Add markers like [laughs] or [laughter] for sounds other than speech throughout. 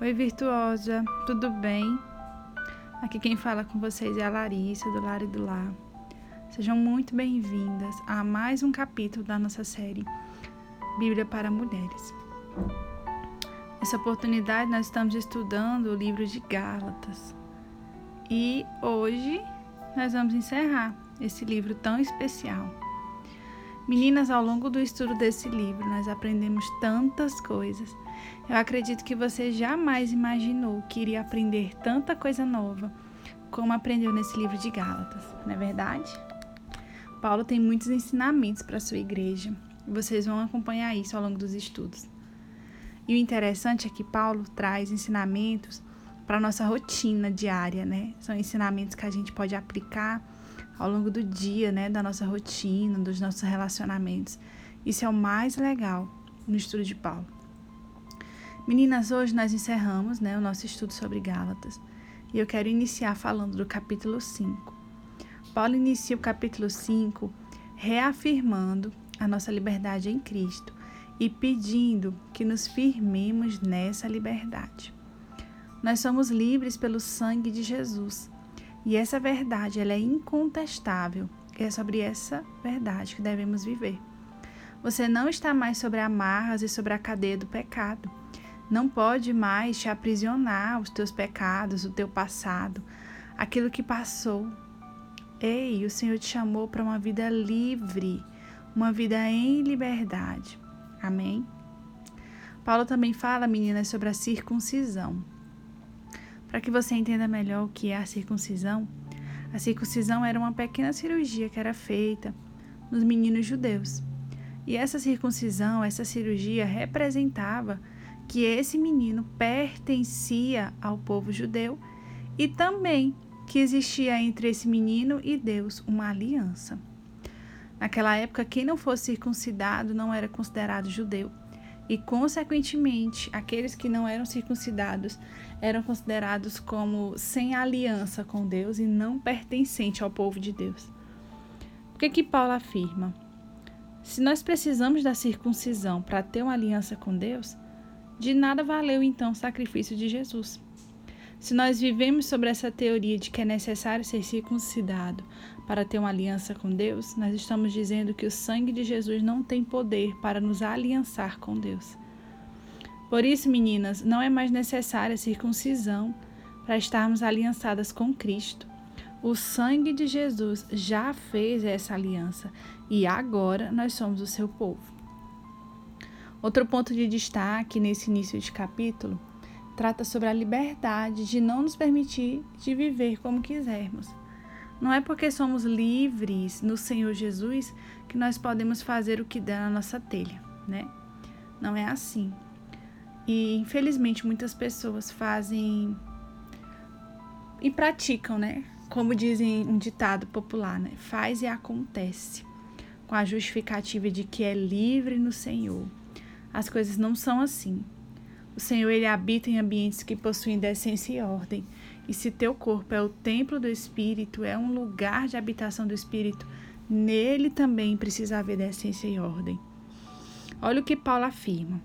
Oi, virtuosa, tudo bem? Aqui quem fala com vocês é a Larissa, do Lar e do Lar. Sejam muito bem-vindas a mais um capítulo da nossa série Bíblia para Mulheres. Nessa oportunidade, nós estamos estudando o livro de Gálatas. E hoje nós vamos encerrar esse livro tão especial. Meninas, ao longo do estudo desse livro, nós aprendemos tantas coisas eu acredito que você jamais imaginou que iria aprender tanta coisa nova como aprendeu nesse livro de Gálatas, não é verdade? Paulo tem muitos ensinamentos para sua igreja e vocês vão acompanhar isso ao longo dos estudos. E o interessante é que Paulo traz ensinamentos para a nossa rotina diária, né? São ensinamentos que a gente pode aplicar ao longo do dia, né? Da nossa rotina, dos nossos relacionamentos. Isso é o mais legal no estudo de Paulo. Meninas, hoje nós encerramos né, o nosso estudo sobre Gálatas e eu quero iniciar falando do capítulo 5. Paulo inicia o capítulo 5 reafirmando a nossa liberdade em Cristo e pedindo que nos firmemos nessa liberdade. Nós somos livres pelo sangue de Jesus e essa verdade ela é incontestável. É sobre essa verdade que devemos viver. Você não está mais sobre amarras e sobre a cadeia do pecado não pode mais te aprisionar os teus pecados, o teu passado, aquilo que passou. Ei, o Senhor te chamou para uma vida livre, uma vida em liberdade. Amém? Paulo também fala, meninas, sobre a circuncisão. Para que você entenda melhor o que é a circuncisão, a circuncisão era uma pequena cirurgia que era feita nos meninos judeus. E essa circuncisão, essa cirurgia representava que esse menino pertencia ao povo judeu e também que existia entre esse menino e Deus uma aliança. Naquela época, quem não fosse circuncidado não era considerado judeu, e, consequentemente, aqueles que não eram circuncidados eram considerados como sem aliança com Deus e não pertencente ao povo de Deus. O que, que Paulo afirma? Se nós precisamos da circuncisão para ter uma aliança com Deus, de nada valeu então o sacrifício de Jesus. Se nós vivemos sobre essa teoria de que é necessário ser circuncidado para ter uma aliança com Deus, nós estamos dizendo que o sangue de Jesus não tem poder para nos aliançar com Deus. Por isso, meninas, não é mais necessária circuncisão para estarmos aliançadas com Cristo. O sangue de Jesus já fez essa aliança e agora nós somos o seu povo. Outro ponto de destaque nesse início de capítulo trata sobre a liberdade de não nos permitir de viver como quisermos. Não é porque somos livres no Senhor Jesus que nós podemos fazer o que der na nossa telha, né? Não é assim. E infelizmente muitas pessoas fazem e praticam, né? Como dizem um ditado popular, né? Faz e acontece, com a justificativa de que é livre no Senhor. As coisas não são assim. O Senhor ele habita em ambientes que possuem decência e ordem. E se teu corpo é o templo do Espírito, é um lugar de habitação do Espírito, nele também precisa haver decência e ordem. Olha o que Paulo afirma.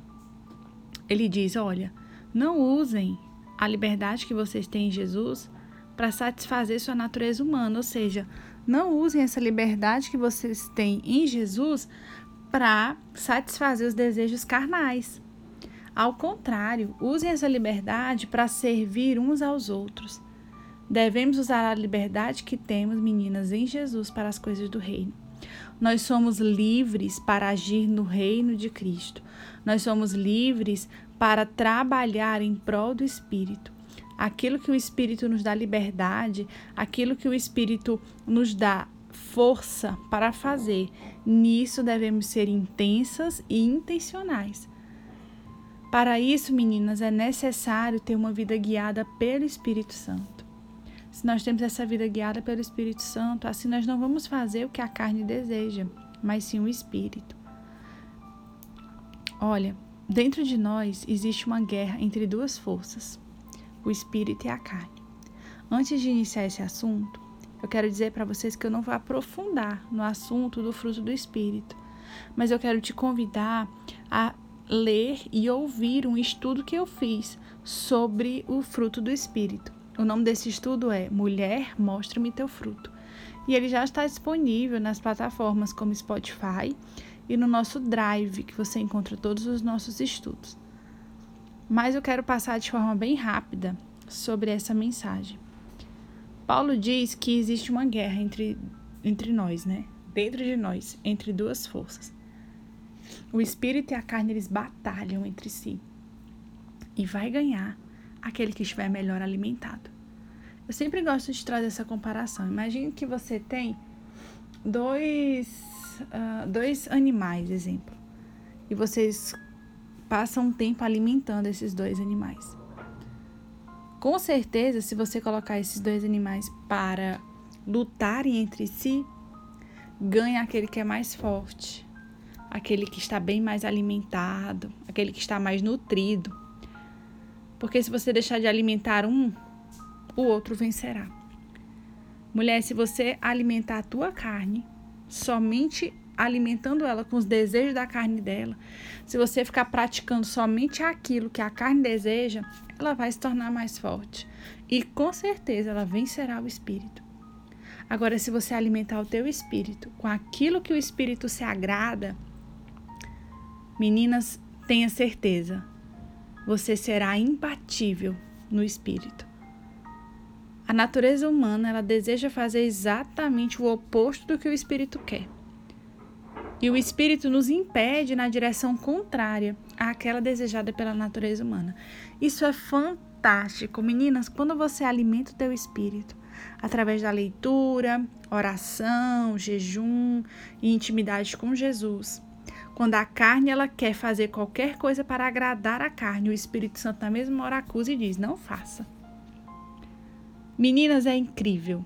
Ele diz: Olha, não usem a liberdade que vocês têm em Jesus para satisfazer sua natureza humana, ou seja, não usem essa liberdade que vocês têm em Jesus para satisfazer os desejos carnais. Ao contrário, usem essa liberdade para servir uns aos outros. Devemos usar a liberdade que temos, meninas, em Jesus para as coisas do reino. Nós somos livres para agir no reino de Cristo. Nós somos livres para trabalhar em prol do Espírito. Aquilo que o Espírito nos dá liberdade, aquilo que o Espírito nos dá força para fazer. Nisso devemos ser intensas e intencionais. Para isso, meninas, é necessário ter uma vida guiada pelo Espírito Santo. Se nós temos essa vida guiada pelo Espírito Santo, assim nós não vamos fazer o que a carne deseja, mas sim o Espírito. Olha, dentro de nós existe uma guerra entre duas forças, o Espírito e a carne. Antes de iniciar esse assunto, eu quero dizer para vocês que eu não vou aprofundar no assunto do fruto do Espírito, mas eu quero te convidar a ler e ouvir um estudo que eu fiz sobre o fruto do Espírito. O nome desse estudo é Mulher, Mostra-me Teu Fruto. E ele já está disponível nas plataformas como Spotify e no nosso Drive, que você encontra todos os nossos estudos. Mas eu quero passar de forma bem rápida sobre essa mensagem. Paulo diz que existe uma guerra entre, entre nós, né? Dentro de nós, entre duas forças. O espírito e a carne eles batalham entre si. E vai ganhar aquele que estiver melhor alimentado. Eu sempre gosto de trazer essa comparação. Imagine que você tem dois, uh, dois animais, exemplo, e vocês passam um tempo alimentando esses dois animais. Com certeza, se você colocar esses dois animais para lutarem entre si, ganha aquele que é mais forte, aquele que está bem mais alimentado, aquele que está mais nutrido. Porque se você deixar de alimentar um, o outro vencerá. Mulher, se você alimentar a tua carne, somente alimentando ela com os desejos da carne dela, se você ficar praticando somente aquilo que a carne deseja, ela vai se tornar mais forte. E com certeza ela vencerá o espírito. Agora, se você alimentar o teu espírito com aquilo que o espírito se agrada, meninas, tenha certeza, você será imbatível no espírito. A natureza humana, ela deseja fazer exatamente o oposto do que o espírito quer. E o espírito nos impede na direção contrária àquela desejada pela natureza humana. Isso é fantástico, meninas, quando você alimenta o teu espírito através da leitura, oração, jejum e intimidade com Jesus. Quando a carne ela quer fazer qualquer coisa para agradar a carne, o Espírito Santo na mesma hora acusa e diz: não faça. Meninas, é incrível.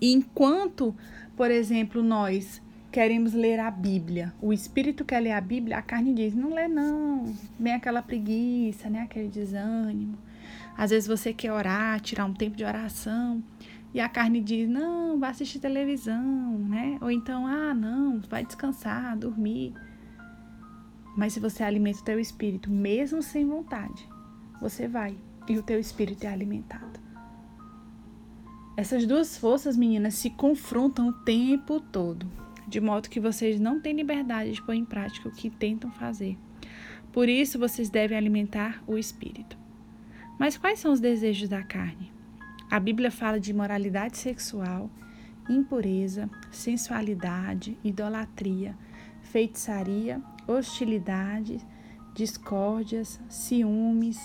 Enquanto, por exemplo, nós queremos ler a Bíblia, o Espírito quer ler a Bíblia, a carne diz: não lê, não. Vem aquela preguiça, né? aquele desânimo. Às vezes você quer orar, tirar um tempo de oração. E a carne diz: não, vai assistir televisão, né? Ou então, ah, não, vai descansar, dormir. Mas se você alimenta o teu espírito, mesmo sem vontade, você vai e o teu espírito é alimentado. Essas duas forças, meninas, se confrontam o tempo todo, de modo que vocês não têm liberdade de pôr em prática o que tentam fazer. Por isso, vocês devem alimentar o espírito. Mas quais são os desejos da carne? A Bíblia fala de imoralidade sexual, impureza, sensualidade, idolatria, feitiçaria hostilidades, discórdias, ciúmes,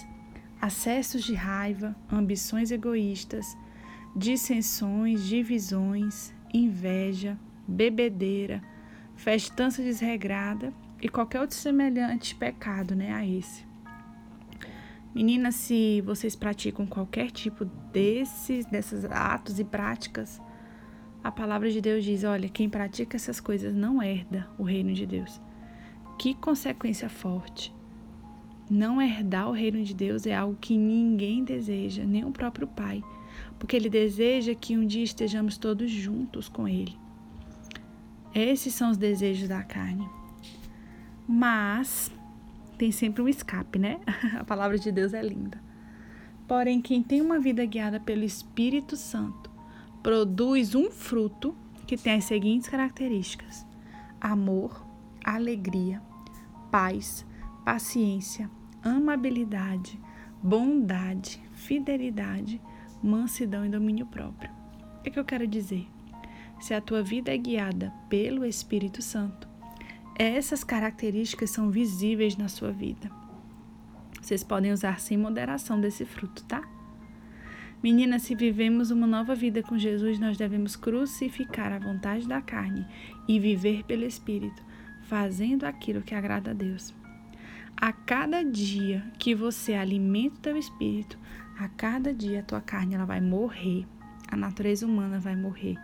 acessos de raiva, ambições egoístas, dissensões, divisões, inveja, bebedeira, festança desregrada e qualquer outro semelhante pecado, né, a esse. Meninas, se vocês praticam qualquer tipo desses, desses atos e práticas, a palavra de Deus diz: olha, quem pratica essas coisas não herda o reino de Deus. Que consequência forte! Não herdar o reino de Deus é algo que ninguém deseja, nem o próprio Pai, porque Ele deseja que um dia estejamos todos juntos com Ele. Esses são os desejos da carne. Mas tem sempre um escape, né? [laughs] A palavra de Deus é linda. Porém, quem tem uma vida guiada pelo Espírito Santo produz um fruto que tem as seguintes características: amor, alegria, paz, paciência, amabilidade, bondade, fidelidade, mansidão e domínio próprio. O que eu quero dizer? Se a tua vida é guiada pelo Espírito Santo, essas características são visíveis na sua vida. Vocês podem usar sem moderação desse fruto, tá? Meninas, se vivemos uma nova vida com Jesus, nós devemos crucificar a vontade da carne e viver pelo Espírito, fazendo aquilo que agrada a Deus. A cada dia que você alimenta o teu espírito, a cada dia a tua carne ela vai morrer, a natureza humana vai morrer.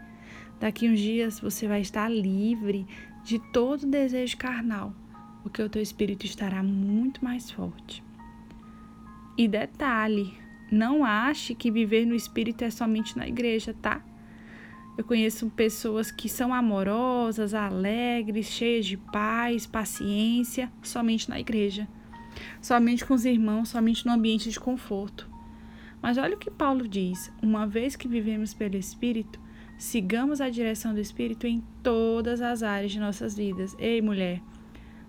Daqui uns dias você vai estar livre de todo desejo carnal, porque o teu espírito estará muito mais forte. E detalhe, não ache que viver no espírito é somente na igreja, tá? Eu conheço pessoas que são amorosas, alegres, cheias de paz, paciência, somente na igreja, somente com os irmãos, somente no ambiente de conforto. Mas olha o que Paulo diz: uma vez que vivemos pelo Espírito, sigamos a direção do Espírito em todas as áreas de nossas vidas. Ei, mulher,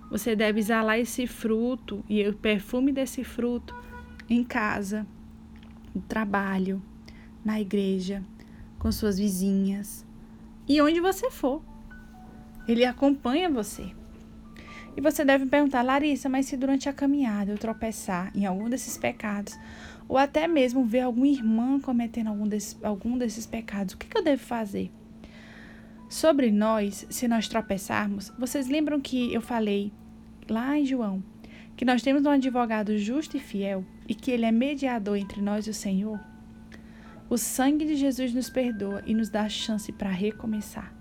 você deve exalar esse fruto e o perfume desse fruto em casa, no trabalho, na igreja, com suas vizinhas e onde você for. Ele acompanha você. E você deve perguntar, Larissa, mas se durante a caminhada eu tropeçar em algum desses pecados, ou até mesmo ver alguma irmã cometendo algum desses, algum desses pecados, o que, que eu devo fazer? Sobre nós, se nós tropeçarmos, vocês lembram que eu falei lá em João que nós temos um advogado justo e fiel e que ele é mediador entre nós e o Senhor? O sangue de Jesus nos perdoa e nos dá chance para recomeçar.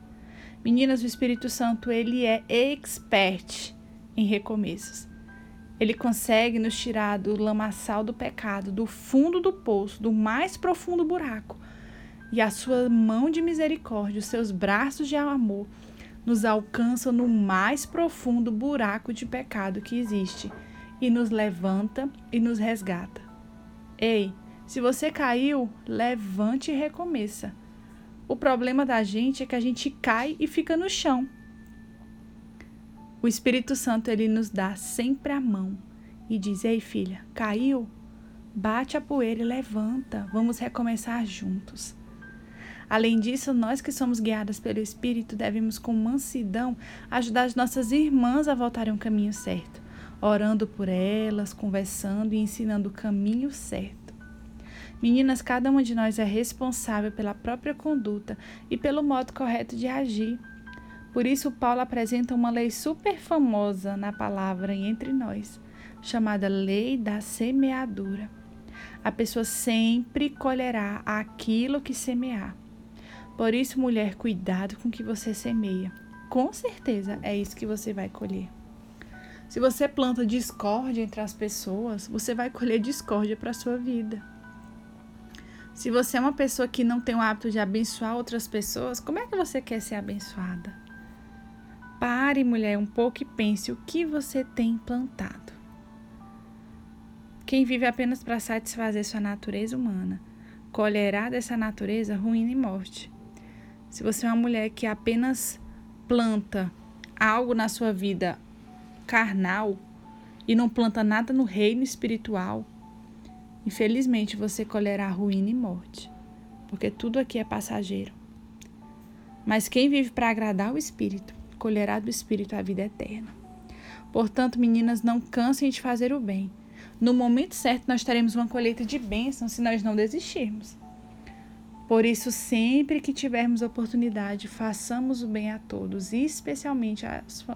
Meninas, o Espírito Santo, ele é expert em recomeços. Ele consegue nos tirar do lamaçal do pecado, do fundo do poço, do mais profundo buraco. E a sua mão de misericórdia, os seus braços de amor, nos alcançam no mais profundo buraco de pecado que existe e nos levanta e nos resgata. Ei, se você caiu, levante e recomeça. O problema da gente é que a gente cai e fica no chão. O Espírito Santo ele nos dá sempre a mão e diz: Ei, filha, caiu? Bate a poeira e levanta. Vamos recomeçar juntos. Além disso, nós que somos guiadas pelo Espírito devemos, com mansidão, ajudar as nossas irmãs a voltarem ao caminho certo, orando por elas, conversando e ensinando o caminho certo. Meninas, cada uma de nós é responsável pela própria conduta e pelo modo correto de agir. Por isso, Paulo apresenta uma lei super famosa na palavra e entre nós, chamada Lei da Semeadura. A pessoa sempre colherá aquilo que semear. Por isso, mulher, cuidado com o que você semeia. Com certeza é isso que você vai colher. Se você planta discórdia entre as pessoas, você vai colher discórdia para a sua vida. Se você é uma pessoa que não tem o hábito de abençoar outras pessoas, como é que você quer ser abençoada? Pare, mulher, um pouco e pense o que você tem plantado. Quem vive apenas para satisfazer sua natureza humana, colherá dessa natureza ruína e morte. Se você é uma mulher que apenas planta algo na sua vida carnal e não planta nada no reino espiritual, infelizmente você colherá ruína e morte, porque tudo aqui é passageiro. Mas quem vive para agradar o Espírito, colherá do Espírito a vida eterna. Portanto, meninas, não cansem de fazer o bem. No momento certo, nós teremos uma colheita de bênçãos se nós não desistirmos. Por isso, sempre que tivermos oportunidade, façamos o bem a todos, especialmente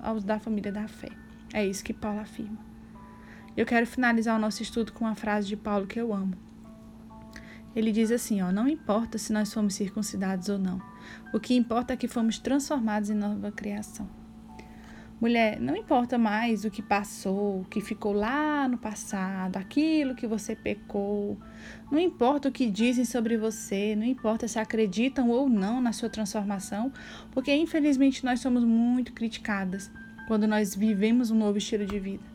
aos da família da fé. É isso que Paulo afirma. Eu quero finalizar o nosso estudo com uma frase de Paulo que eu amo. Ele diz assim, ó, não importa se nós fomos circuncidados ou não. O que importa é que fomos transformados em nova criação. Mulher, não importa mais o que passou, o que ficou lá no passado, aquilo que você pecou. Não importa o que dizem sobre você, não importa se acreditam ou não na sua transformação, porque infelizmente nós somos muito criticadas quando nós vivemos um novo estilo de vida.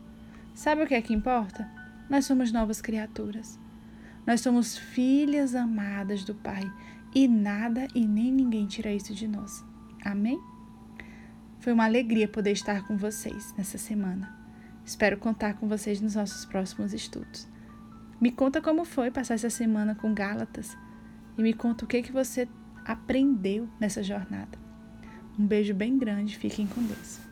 Sabe o que é que importa? Nós somos novas criaturas. Nós somos filhas amadas do Pai e nada e nem ninguém tira isso de nós. Amém? Foi uma alegria poder estar com vocês nessa semana. Espero contar com vocês nos nossos próximos estudos. Me conta como foi passar essa semana com Gálatas e me conta o que, que você aprendeu nessa jornada. Um beijo bem grande, fiquem com Deus.